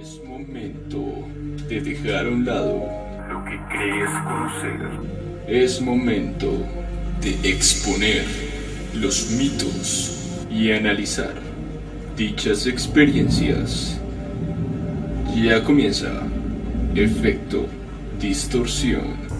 Es momento de dejar a un lado lo que crees conocer. Es momento de exponer los mitos y analizar dichas experiencias. Ya comienza efecto distorsión.